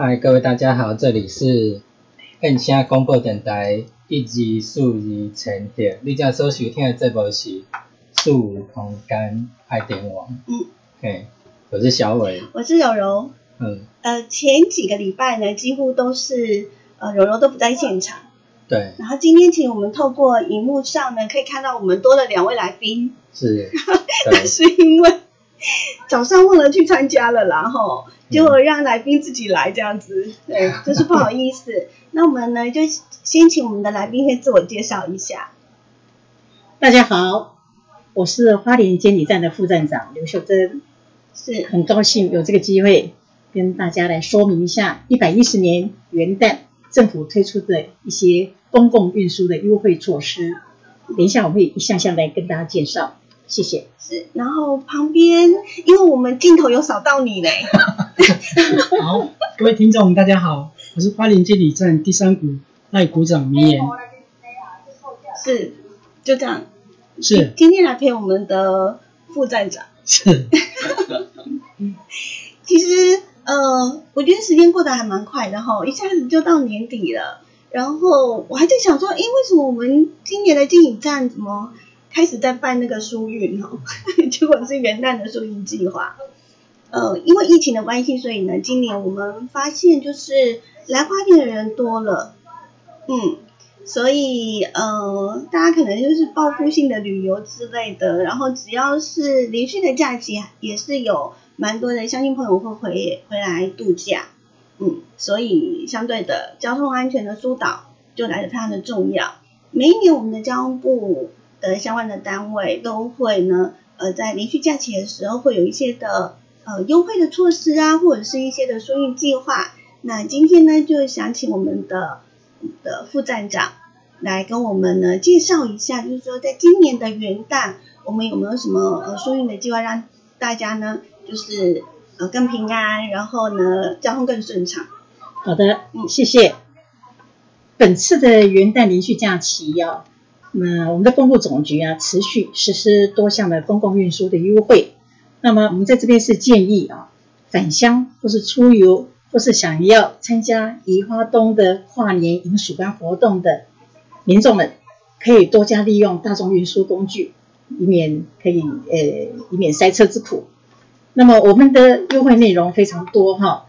嗨，各位大家好，这里是燕声广播电台一二四二千点，你正所收听的节目是数空间爱电网。嗯，嘿，我是小伟。我是柔柔。嗯，呃，前几个礼拜呢，几乎都是呃柔柔都不在现场。对，然后今天请我们透过荧幕上呢，可以看到我们多了两位来宾，是，那是因为 早上忘了去参加了然后，结果让来宾自己来这样子，对，就是不好意思。那我们呢，就先请我们的来宾先自我介绍一下。大家好，我是花莲监理站的副站长刘秀珍，是很高兴有这个机会跟大家来说明一下一百一十年元旦政府推出的一些公共运输的优惠措施。等一下我会一项项来跟大家介绍，谢谢。是，然后旁边因为我们镜头有扫到你嘞，好，各位听众大家好，我是花莲监理站第三股赖股长明言，是就这样。是今天来陪我们的副站长。是，其实，呃，我觉得时间过得还蛮快的哈，一下子就到年底了。然后我还在想说，诶，为什么我们今年的经理站怎么开始在办那个疏运哈？结果是元旦的疏运计划。呃，因为疫情的关系，所以呢，今年我们发现就是来花店的人多了，嗯，所以呃，大家可能就是报复性的旅游之类的，然后只要是连续的假期，也是有蛮多的乡亲朋友会回回来度假，嗯，所以相对的交通安全的疏导就来得非常的重要。每一年我们的交通部的相关的单位都会呢，呃，在连续假期的时候会有一些的呃优惠的措施啊，或者是一些的疏运计划。那今天呢，就想请我们的的副站长来跟我们呢介绍一下，就是说在今年的元旦，我们有没有什么呃疏运的计划，让大家呢就是呃更平安，然后呢交通更顺畅。好的，嗯谢谢。本次的元旦连续假期啊，那我们的公路总局啊，持续实施多项的公共运输的优惠。那么我们在这边是建议啊，返乡或是出游，或是想要参加宜花东的跨年迎曙光活动的民众们，可以多加利用大众运输工具，以免可以呃以免塞车之苦。那么我们的优惠内容非常多哈。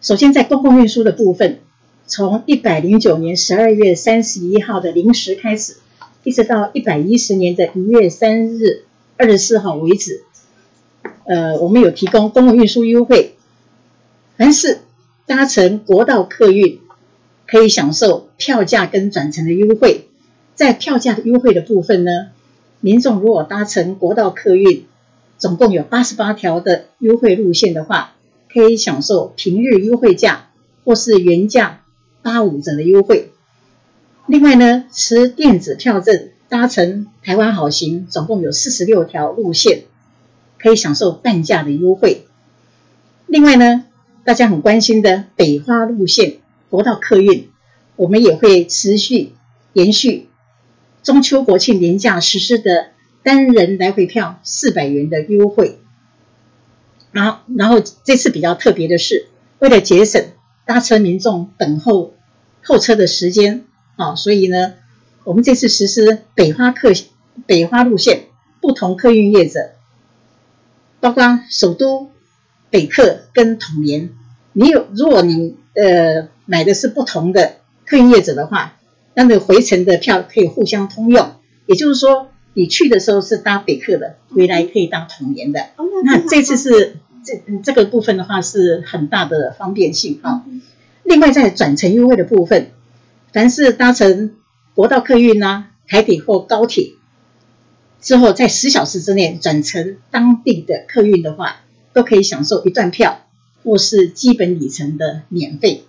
首先在公共运输的部分，从一百零九年十二月三十一号的零时开始，一直到一百一十年的一月三日二十四号为止，呃，我们有提供公共运输优惠，凡是搭乘国道客运，可以享受票价跟转乘的优惠。在票价的优惠的部分呢，民众如果搭乘国道客运，总共有八十八条的优惠路线的话，可以享受平日优惠价或是原价八五折的优惠。另外呢，持电子票证搭乘台湾好行，总共有四十六条路线，可以享受半价的优惠。另外呢，大家很关心的北花路线国道客运，我们也会持续延续中秋国庆年假实施的单人来回票四百元的优惠。然后，然后这次比较特别的是，为了节省搭车民众等候候车的时间，啊，所以呢，我们这次实施北花客北花路线不同客运业者，包括首都、北客跟统联，你有如果你呃买的是不同的客运业者的话，那个回程的票可以互相通用，也就是说，你去的时候是搭北客的，回来可以搭统联的。哦那这次是这嗯这个部分的话是很大的方便性啊。另外在转乘优惠的部分，凡是搭乘国道客运呐、台铁或高铁之后，在十小时之内转乘当地的客运的话，都可以享受一段票或是基本里程的免费。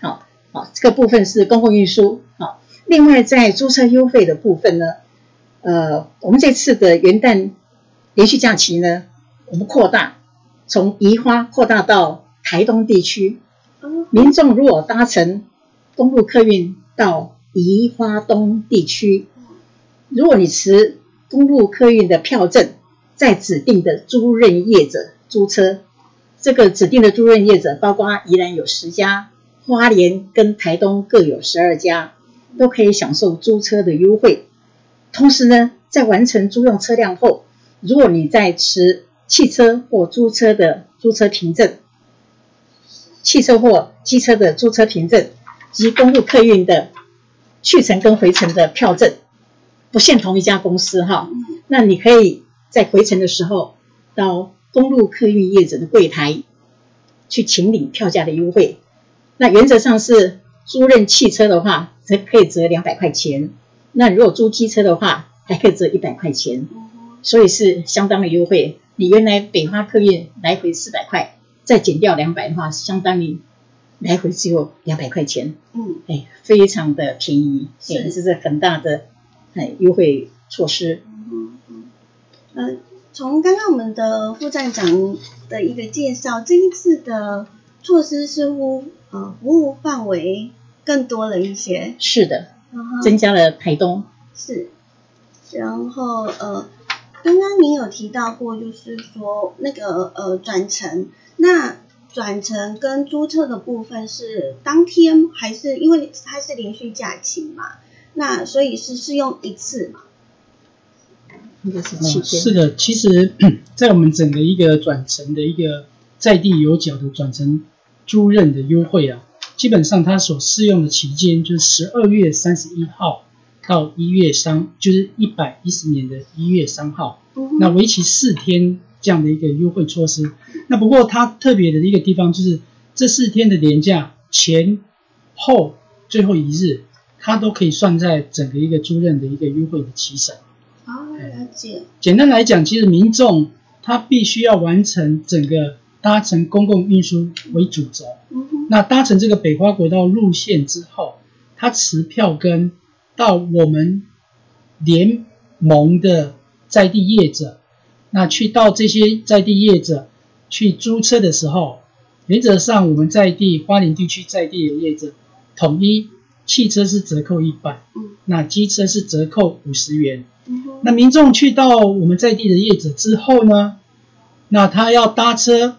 好，好，这个部分是公共运输。好，另外在租车优惠的部分呢，呃，我们这次的元旦连续假期呢，我们扩大，从宜花扩大到台东地区。哦民众如果搭乘公路客运到宜花东地区，如果你持公路客运的票证，在指定的租任业者租车，这个指定的租任业者，包括宜兰有十家，花莲跟台东各有十二家，都可以享受租车的优惠。同时呢，在完成租用车辆后，如果你在持汽车或租车的租车凭证、汽车或机车的租车凭证及公路客运的去程跟回程的票证，不限同一家公司哈，那你可以在回程的时候到公路客运业者的柜台去请领票价的优惠。那原则上是租赁汽车的话，则可以折两百块钱；那如果租机车的话，还可以折一百块钱，所以是相当的优惠。你原来北花客运来回四百块，再减掉两百的话，相当于来回只有两百块钱，嗯，哎，非常的便宜，是。哎这是很大的哎优惠措施。嗯嗯，呃，从刚刚我们的副站长的一个介绍，这一次的措施似乎呃服务范围更多了一些，是的，增加了台东，是，然后呃，刚刚您有提到过，就是说那个呃转乘，那转乘跟租车的部分是当天还是因为它是连续假期嘛？那所以是适用一次嘛？应该是七哦，天。是的，其实，在我们整个一个转乘的一个在地有缴的转乘租赁的优惠啊，基本上它所适用的期间就是十二月三十一号到一月三，就是一百一十年的一月三号，嗯那为期四天这样的一个优惠措施。那不过它特别的一个地方就是这四天的年假前后最后一日，它都可以算在整个一个租赁的一个优惠的期省。哦，了解，简单来讲，其实民众他必须要完成整个搭乘公共运输为主轴。嗯，那搭乘这个北花国道路线之后，他持票根到我们联盟的在地业者，那去到这些在地业者去租车的时候，原则上我们在地花莲地区在地的业者，统一汽车是折扣一百，嗯。那机车是折扣五十元。那民众去到我们在地的业者之后呢，那他要搭车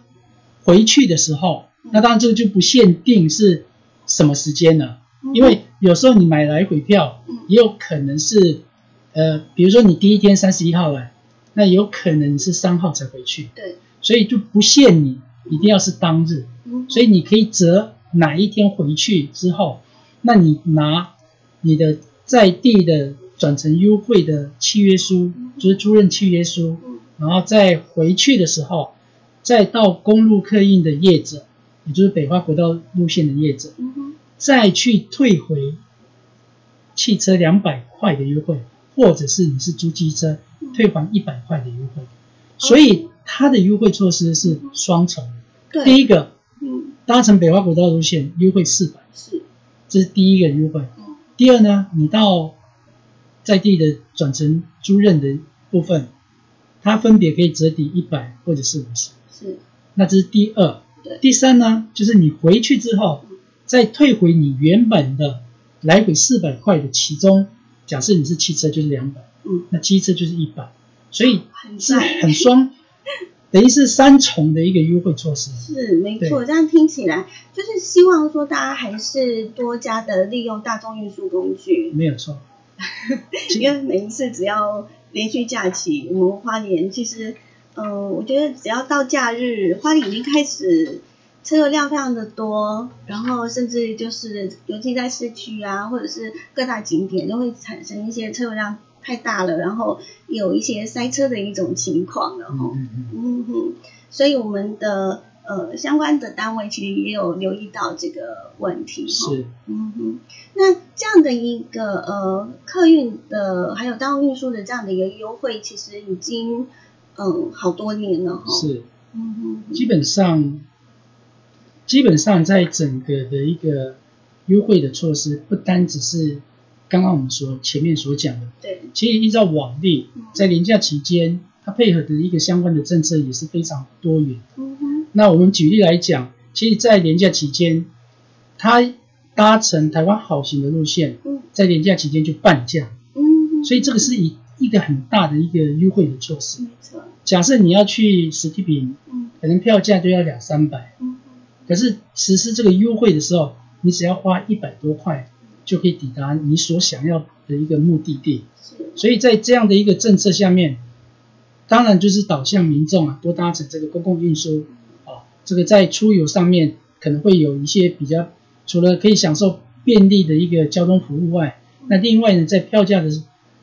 回去的时候，那当然这个就不限定是什么时间了，因为有时候你买来回票嗯，也有可能是，呃，比如说你第一天三十一号来，那有可能是三号才回去，对，所以就不限你一定要是当日，嗯所以你可以择哪一天回去之后，那你拿你的在地的转乘优惠的契约书，就是租赁契约书，嗯。然后再回去的时候，再到公路客运的业者，也就是北花国道路线的业者，嗯，再去退回汽车两百块的优惠，或者是你是租机车退还一百块的优惠，所以它的优惠措施是双重第一个，嗯。搭乘北花国道路线优惠四百，是，这是第一个优惠。嗯。第二呢，你到在地的转乘租赁的部分，它分别可以折抵一百或者是五十，是，那这是第二。对。第三呢，就是你回去之后再退回你原本的来回四百块的其中，假设你是汽车就是两百，嗯，那机车就是一百，所以是很双，等于是三重的一个优惠措施。是没错，这样听起来就是希望说大家还是多加的利用大众运输工具，没有错。因为每一次只要连续假期，我们花莲其实，嗯、我觉得只要到假日，花莲已经开始车流量非常的多，然后甚至就是尤其在市区啊，或者是各大景点都会产生一些车流量太大了，然后有一些塞车的一种情况。嗯嗯嗯哼，所以我们的呃相关的单位其实也有留意到这个问题。是。嗯哼，那这样的一个呃客运的还有道路运输的这样的一个优惠，其实已经嗯好多年了哈。。是，嗯哼，基本上，基本上在整个的一个优惠的措施，不单只是刚刚我们所前面所讲的，对，其实依照往例，在年假期间，它配合的一个相关的政策也是非常多元。嗯哼，那我们举例来讲，其实，在年假期间，它搭乘台湾好行的路线，嗯。在年假期间就半价，嗯哼，所以这个是一一个很大的一个优惠的措施。没错，假设你要去史蒂品嗯。可能票价就要两三百，嗯。可是实施这个优惠的时候，你只要花一百多块就可以抵达你所想要的一个目的地。是所以在这样的一个政策下面，当然就是导向民众啊多搭乘这个公共运输啊，这个在出游上面可能会有一些比较，除了可以享受便利的一个交通服务外，那另外呢，在票价的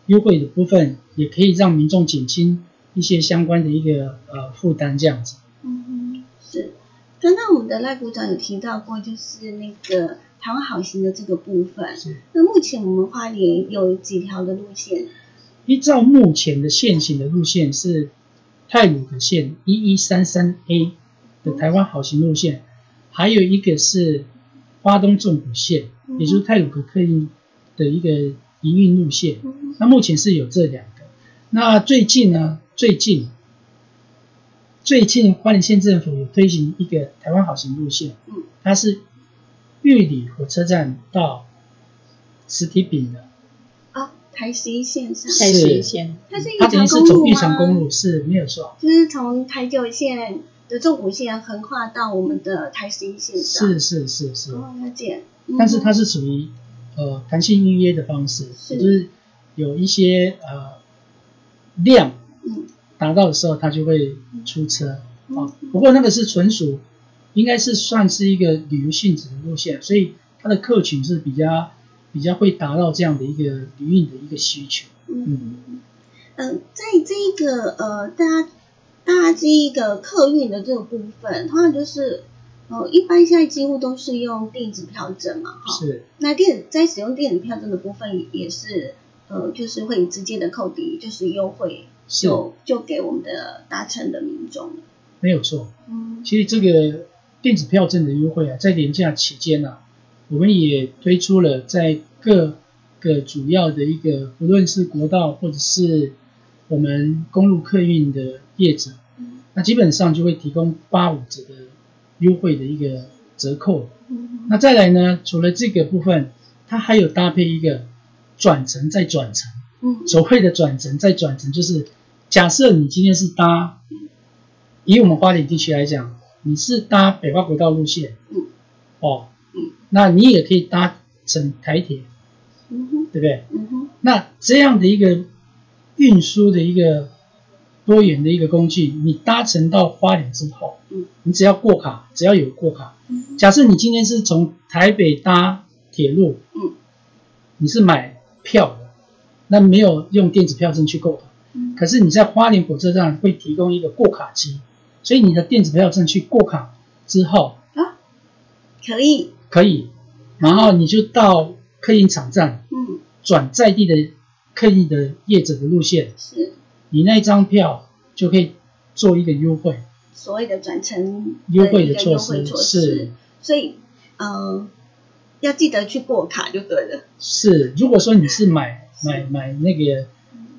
优惠的部分，也可以让民众减轻一些相关的一个呃负担，这样子。嗯嗯，是。刚刚我们的赖股长有提到过，就是那个台湾好行的这个部分。那目前我们花莲有几条的路线？依照目前的现行的路线是泰鲁的线一一三三 A 的台湾好行路线，还有一个是花东纵谷线，嗯也就是泰鲁格客运的一个营运路线。嗯那目前是有这两个。那最近呢？最近最近花莲县政府有推行一个台湾好行路线，嗯它是玉里火车站到实体饼的，啊，台十一线上，台十一线，它是一它等于条公路是走玉长公？路，是没有错。就是从台九线的纵谷线横跨到我们的台十一线上。是是是是，哦，了解。但是它是是属于呃弹性预约的方式，是就是有一些呃量嗯达到的时候，它就会出车嗯啊。不过那个是纯属应该是算是一个旅游性质的路线，所以它的客群是比较比较会达到这样的一个旅运的一个需求。嗯嗯，在这一个呃，大家大家这一个客运的这个部分，通常就是呃，一般现在几乎都是用电子票证嘛，哈。是那电在使用电子票证的部分也是呃，就是会直接的扣抵，就是优惠，就就给我们的搭乘的民众了。没有错。嗯其实这个电子票证的优惠啊，在年假期间啊，我们也推出了在各个主要的一个，不论是国道或者是我们公路客运的业者，嗯那基本上就会提供八五折的优惠的一个折扣。嗯那再来呢，除了这个部分，它还有搭配一个转乘再转乘。嗯所谓的转乘再转乘，就是假设你今天是搭，以我们花莲地区来讲，你是搭北花国道路线，嗯，哦，嗯，那你也可以搭乘台铁，嗯哼。对不对？嗯哼。那这样的一个运输的一个多元的一个工具，你搭乘到花莲之后，嗯，你只要过卡，只要有过卡，嗯假设你今天是从台北搭铁路，嗯，你是买票的，那没有用电子票证去购的，嗯。可是你在花莲火车站会提供一个过卡机，所以你的电子票证去过卡之后啊，可以，可以，然后你就到客运场站嗯。转在地的客运的业者的路线，是。你那一张票就可以做一个优惠，所谓的转乘优惠的措施是，所以呃要记得去过卡就对了。是，如果说你是买买买那个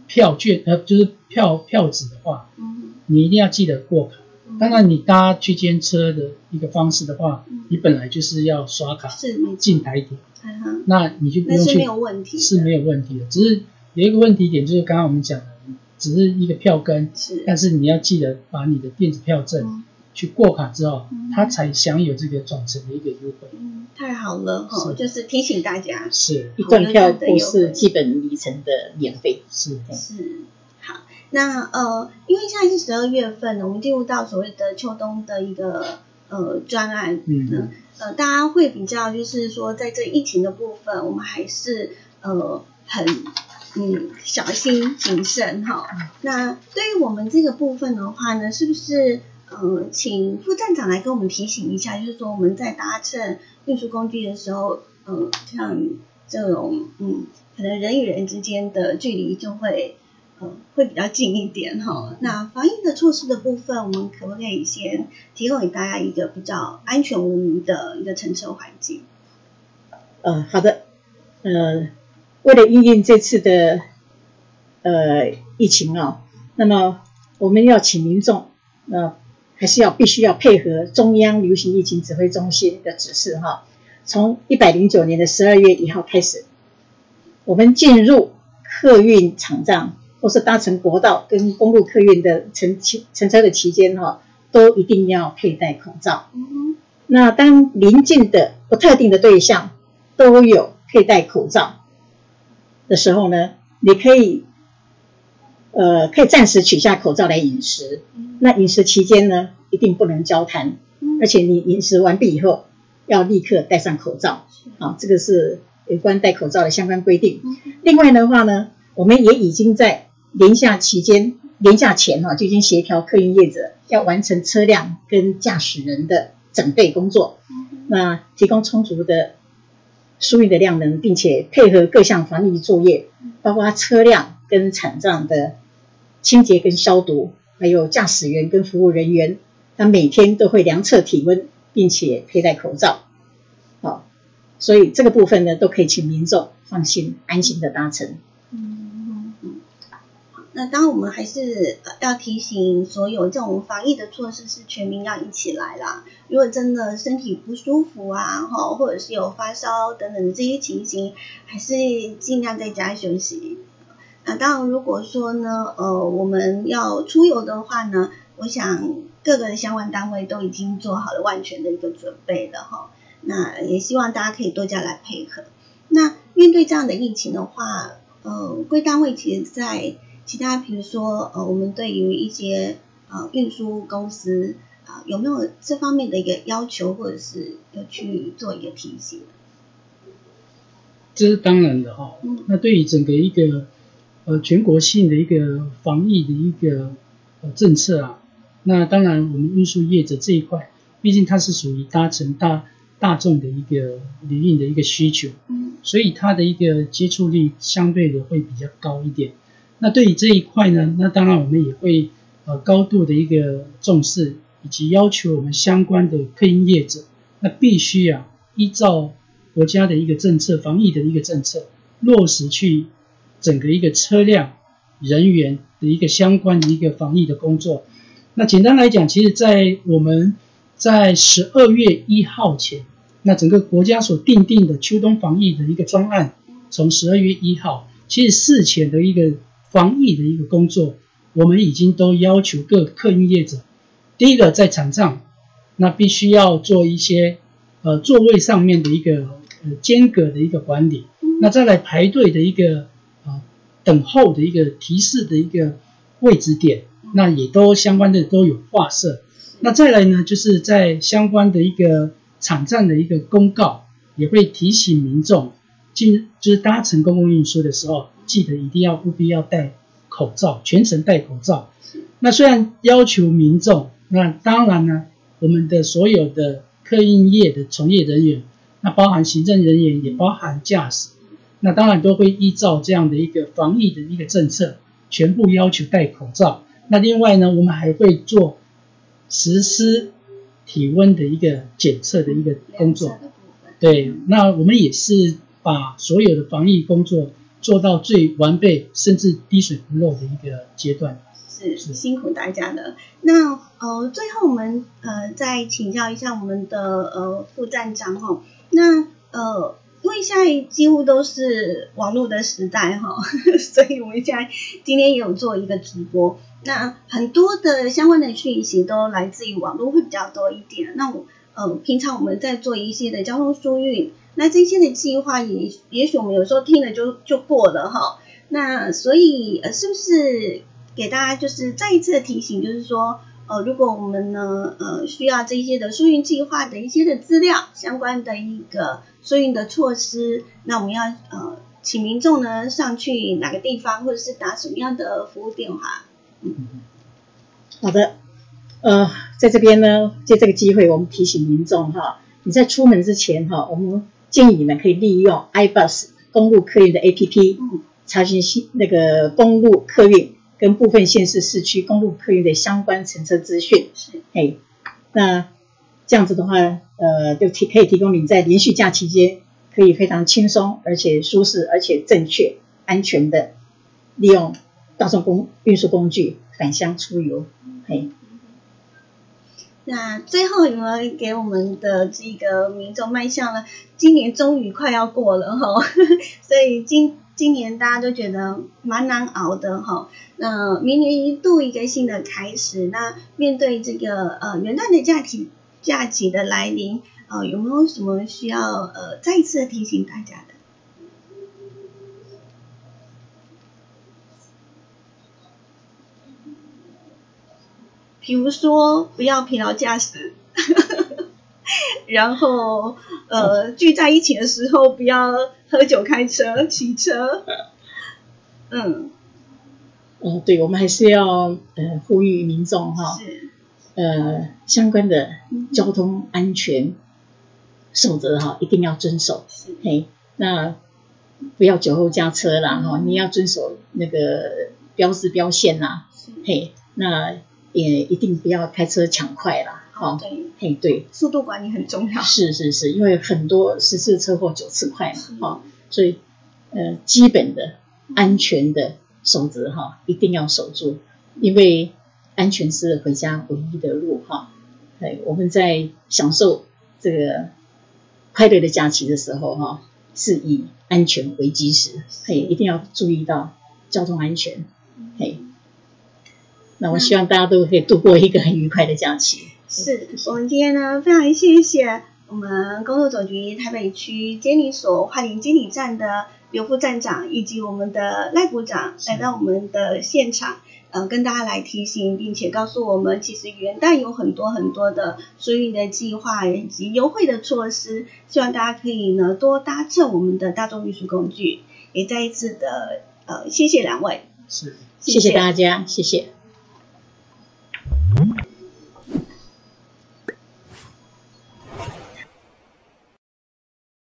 票券，呃，就是票票子的话，嗯。你一定要记得过卡。嗯。当然，你搭区间车的一个方式的话嗯，你本来就是要刷卡是进台铁，那你就不用去是没有问题的，是没有问题的。只是有一个问题点，就是刚刚我们讲的，只是一个票根，是，但是你要记得把你的电子票证嗯。去过卡之后嗯，它才享有这个转乘的一个优惠。嗯，太好了哈，是。就是提醒大家。是。一段票不是基本里程的免费。是，是。好。那呃，因为现在是十二月份了，我们进入到所谓的秋冬的一个呃专案，嗯呃，大家会比较就是说，在这疫情的部分，我们还是呃很嗯小心谨慎哈。那对于我们这个部分的话呢，是不是呃请副站长来跟我们提醒一下，就是说我们在搭乘运输工具的时候，呃，像这种嗯可能人与人之间的距离就会。会比较近一点哈。那防疫的措施的部分，我们可不可以先提供给大家一个比较安全无虞的一个乘车环境？呃，好的，呃，为了应应这次的呃疫情啊、那么我们要请民众呃还是要必须要配合中央流行疫情指挥中心的指示哈。从一百零九年的十二月一号开始，我们进入客运场站或是搭乘国道跟公路客运的乘期乘车的期间哈，都一定要佩戴口罩。嗯，那当临近的不特定的对象都有佩戴口罩的时候呢，你可以呃可以暂时取下口罩来饮食。那饮食期间呢，一定不能交谈，嗯而且你饮食完毕以后要立刻戴上口罩。好，这个是有关戴口罩的相关规定。嗯另外的话呢，我们也已经在年假期间、年假前哈、就已经协调客运业者要完成车辆跟驾驶人的整备工作，那提供充足的输运的量能，并且配合各项防疫作业，包括车辆跟产障的清洁跟消毒，还有驾驶员跟服务人员，他每天都会量测体温，并且佩戴口罩。好，所以这个部分呢，都可以请民众放心、安心的搭乘。那当然，我们还是要提醒所有这种防疫的措施是全民要一起来啦。如果真的身体不舒服啊，哈，或者是有发烧等等这些情形，还是尽量在家休息。那当然，如果说呢，呃，我们要出游的话呢，我想各个的相关单位都已经做好了万全的一个准备了哈。那也希望大家可以多加来配合。那面对这样的疫情的话，呃，贵单位其实在其他，比如说呃，我们对于一些呃运输公司啊、有没有这方面的一个要求，或者是要去做一个提醒？这是当然的哈、嗯那对于整个一个呃全国性的一个防疫的一个呃政策啊，那当然我们运输业者这一块，毕竟它是属于搭乘大大众的一个旅运的一个需求，嗯所以它的一个接触率相对的会比较高一点。那对于这一块呢，那当然我们也会呃高度的一个重视，以及要求我们相关的客运业者，那必须啊依照国家的一个政策，防疫的一个政策落实去整个一个车辆人员的一个相关的一个防疫的工作。那简单来讲，其实，在我们在十二月一号前，那整个国家所定定的秋冬防疫的一个专案，从十二月一号，其实事前的一个防疫的一个工作，我们已经都要求各客运业者，第一个在场上，那必须要做一些呃座位上面的一个呃间隔的一个管理，那再来排队的一个呃等候的一个提示的一个位置点，那也都相关的都有划设。那再来呢，就是在相关的一个场站的一个公告，也会提醒民众进就是搭乘公共运输的时候，记得一定要务必要戴口罩，全程戴口罩。那虽然要求民众，那当然呢，我们的所有的客运业的从业人员，那包含行政人员，也包含驾驶，那当然都会依照这样的一个防疫的一个政策，全部要求戴口罩。那另外呢，我们还会做实施体温的一个检测的一个工作对，那我们也是把所有的防疫工作做到最完备，甚至滴水不漏的一个阶段。是是辛苦大家了。那呃，最后我们呃再请教一下我们的呃副站长哈。那呃，因为现在几乎都是网络的时代哈，所以我们现在今天也有做一个直播。那很多的相关的讯息都来自于网络会比较多一点。那我呃，平常我们在做一些的交通疏运，那这些的计划也也许我们有时候听了就就过了哈。那所以呃，是不是给大家就是再一次的提醒，就是说，呃，如果我们呢，呃，需要这些的疏运计划的一些的资料，相关的一个疏运的措施，那我们要呃，请民众呢上去哪个地方，或者是打什么样的服务电话？嗯好的，呃，在这边呢，借这个机会，我们提醒民众哈，你在出门之前哈，我们建议你们可以利用 iBus 公路客运的 APP 嗯查询新那个公路客运跟部分县市市区公路客运的相关乘车资讯。是哎，那这样子的话，呃，就提可以提供你在连续假期间可以非常轻松，而且舒适，而且正确、安全的利用大众公运输工具返乡出游。嘿，那最后有没有给我们的这个民众迈向了今年终于快要过了哈，所以今今年大家都觉得蛮难熬的哈。那明年一度一个新的开始，那面对这个呃元旦的假期假期的来临，呃，有没有什么需要呃再一次提醒大家的？比如说不要疲劳驾驶，然后呃聚在一起的时候不要喝酒开车、骑车。嗯，哦，对，我们还是要呃呼吁民众哈，呃相关的嗯交通安全守则哈一定要遵守。嘿，那不要酒后驾车啦哈，嗯。你要遵守那个标志标线啦。嘿，那也一定不要开车抢快啦。哈，对，嘿，对，速度管理很重要。是是是，因为很多十次车祸九次快嘛，哈，所以呃基本的安全的守则哈一定要守住，因为安全是回家唯一的路哈。哎，我们在享受这个快乐的假期的时候哈，是以安全为基石，嘿，一定要注意到交通安全，嘿。那我希望大家都可以度过一个很愉快的假期。是我们今天呢，非常谢谢我们工作总局台北区监理所花莲监理站的刘副站长以及我们的赖股长来到我们的现场，呃，跟大家来提醒，并且告诉我们，其实元旦有很多很多的疏运的计划以及优惠的措施，希望大家可以呢多搭乘我们的大众运输工具。也再一次的呃，谢谢两位，是。谢谢大家，谢谢。